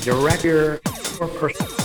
direct your, your person.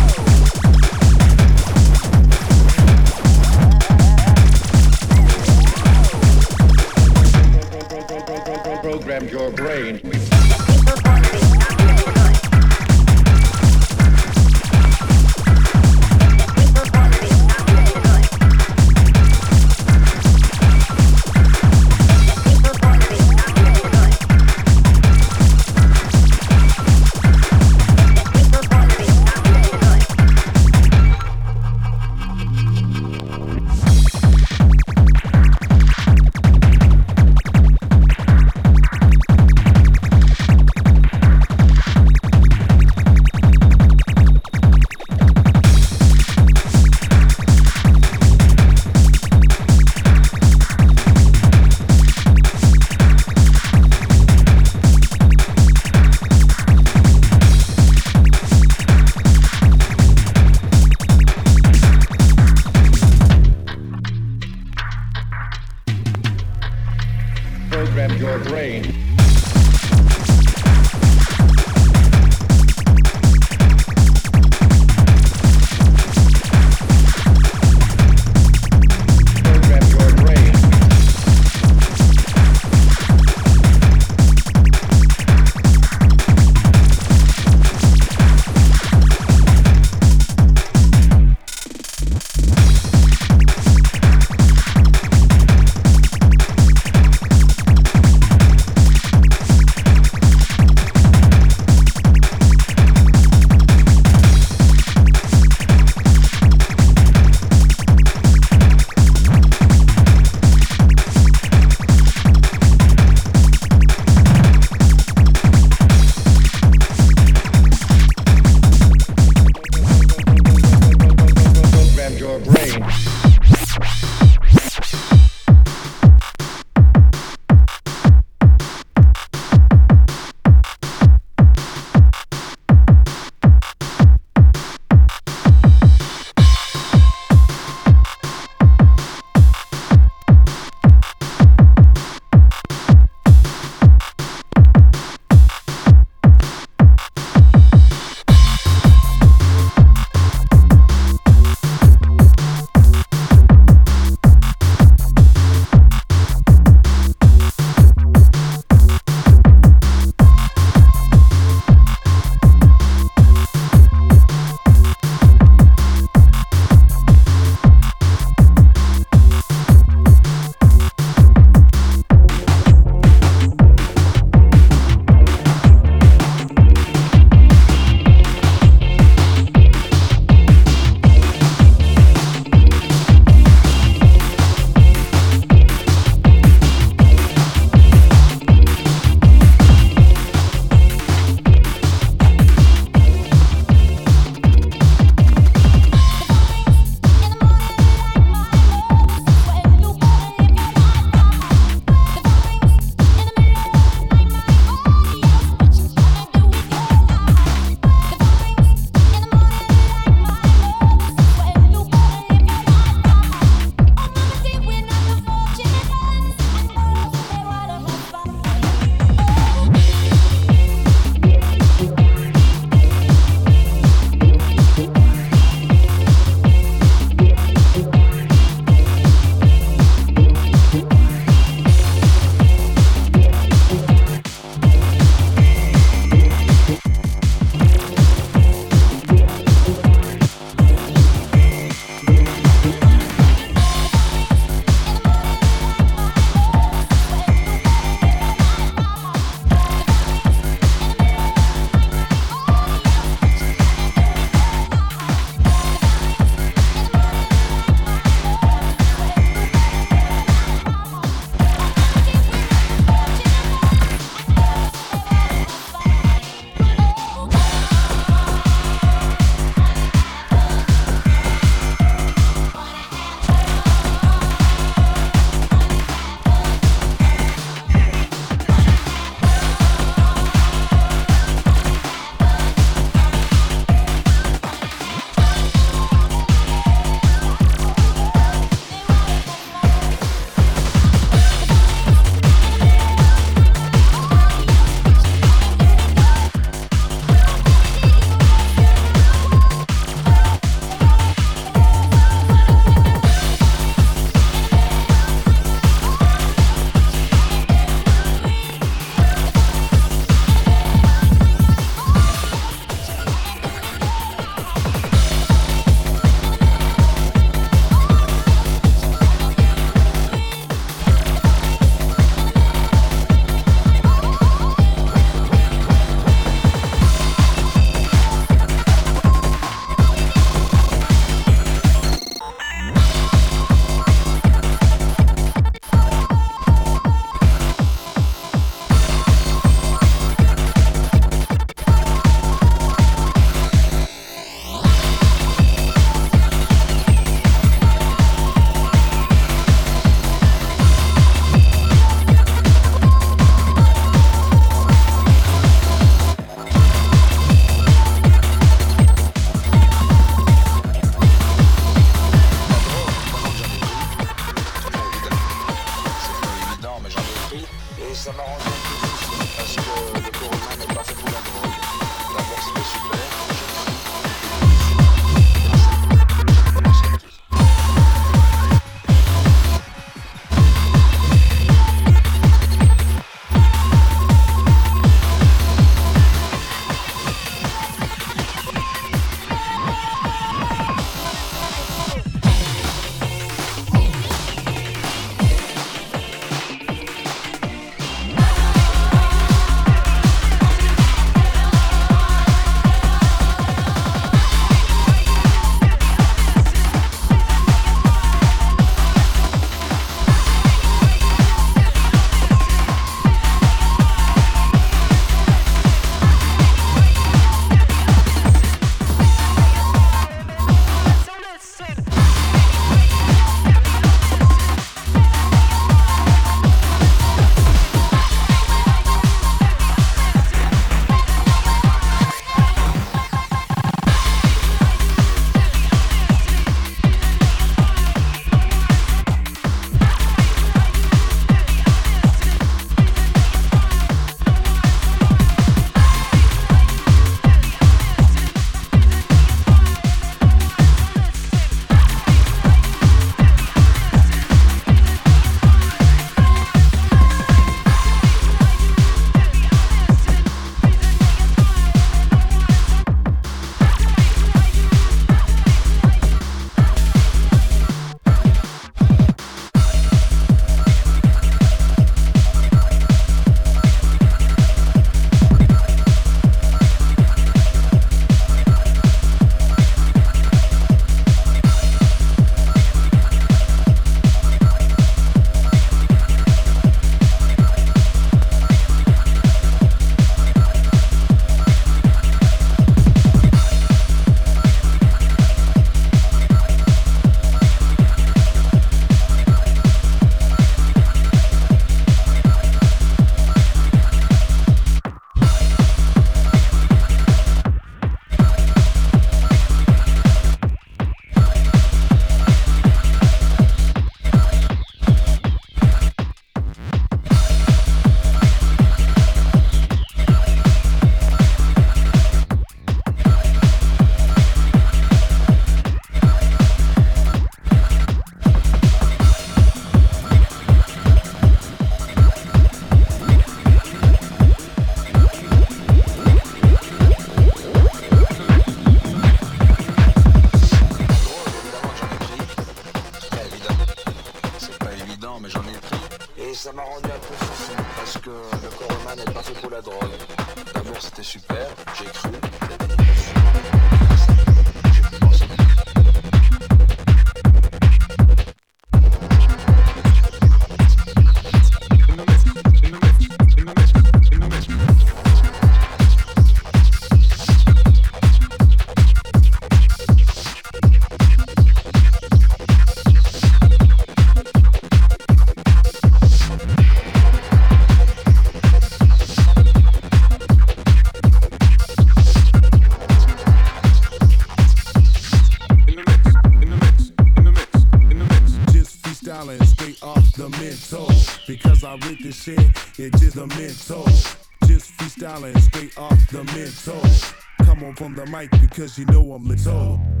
Because you know I'm. In